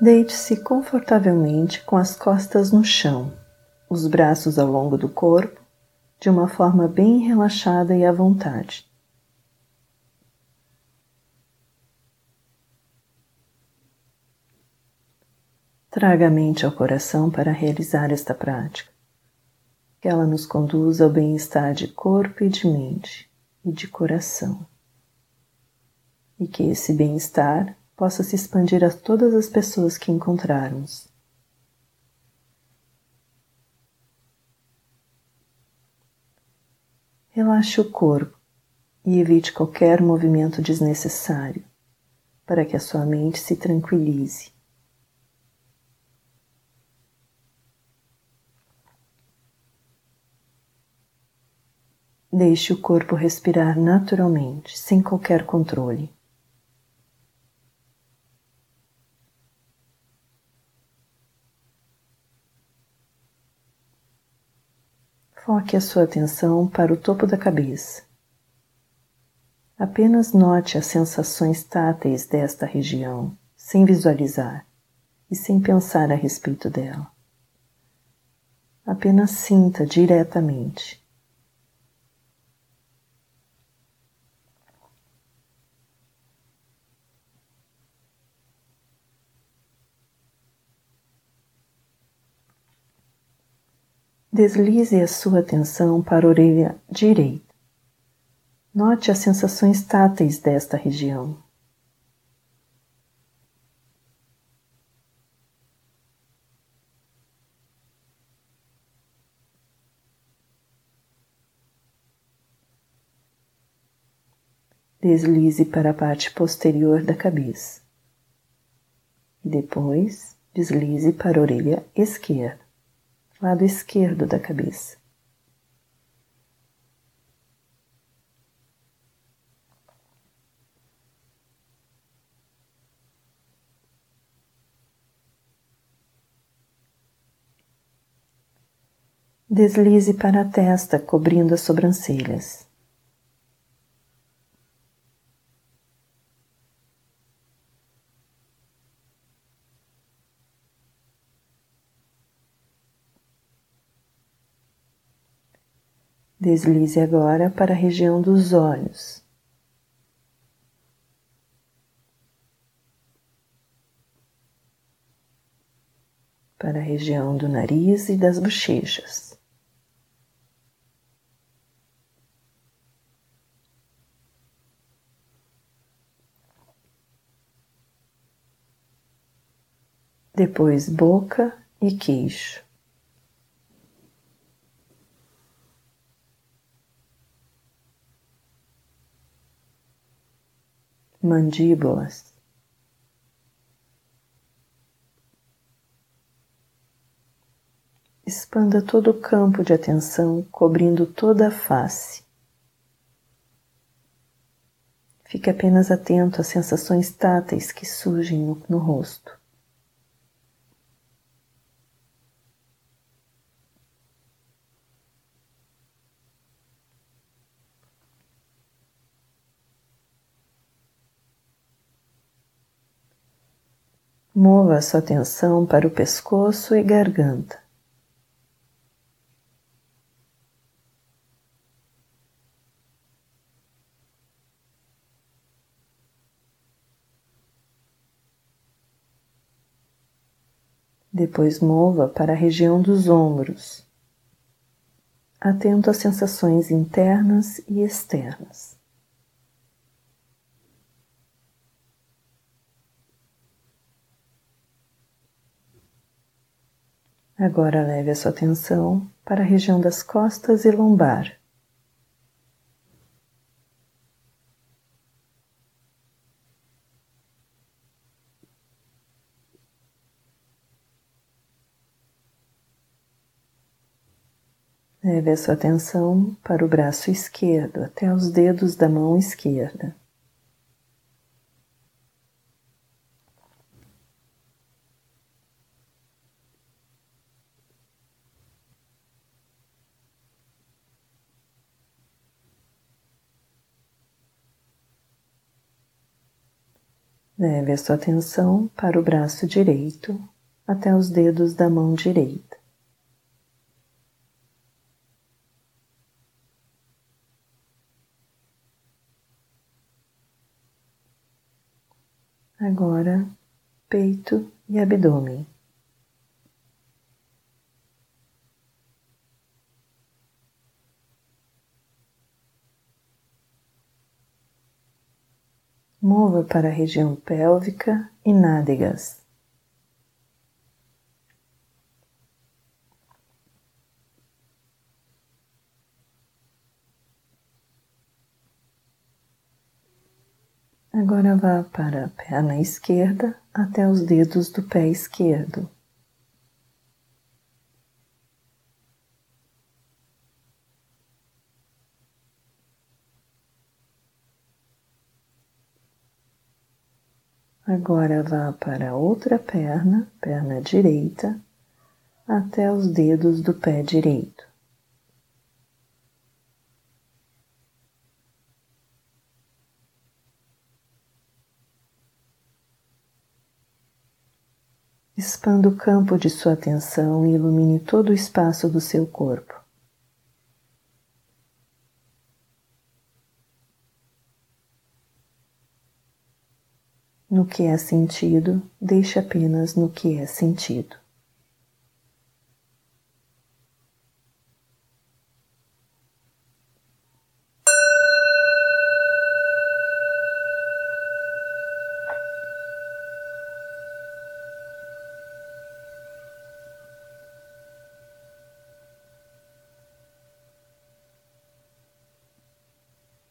Deite-se confortavelmente com as costas no chão, os braços ao longo do corpo, de uma forma bem relaxada e à vontade. Traga a mente ao coração para realizar esta prática. Que ela nos conduza ao bem-estar de corpo e de mente e de coração. E que esse bem-estar possa se expandir a todas as pessoas que encontrarmos. Relaxe o corpo e evite qualquer movimento desnecessário para que a sua mente se tranquilize. Deixe o corpo respirar naturalmente, sem qualquer controle. Foque a sua atenção para o topo da cabeça. Apenas note as sensações táteis desta região, sem visualizar e sem pensar a respeito dela. Apenas sinta diretamente. Deslize a sua atenção para a orelha direita. Note as sensações táteis desta região. Deslize para a parte posterior da cabeça. Depois deslize para a orelha esquerda lado esquerdo da cabeça. Deslize para a testa, cobrindo as sobrancelhas. Deslize agora para a região dos olhos. Para a região do nariz e das bochechas. Depois boca e queixo. Mandíbulas. Expanda todo o campo de atenção, cobrindo toda a face. Fique apenas atento às sensações táteis que surgem no, no rosto. Mova sua atenção para o pescoço e garganta. Depois mova para a região dos ombros, atento às sensações internas e externas. Agora leve a sua atenção para a região das costas e lombar. Leve a sua atenção para o braço esquerdo até os dedos da mão esquerda. Leve a sua atenção para o braço direito até os dedos da mão direita. Agora, peito e abdômen. Mova para a região pélvica e nádegas. Agora vá para a perna esquerda até os dedos do pé esquerdo. Agora vá para a outra perna, perna direita, até os dedos do pé direito. Expanda o campo de sua atenção e ilumine todo o espaço do seu corpo. No que é sentido, deixe apenas no que é sentido.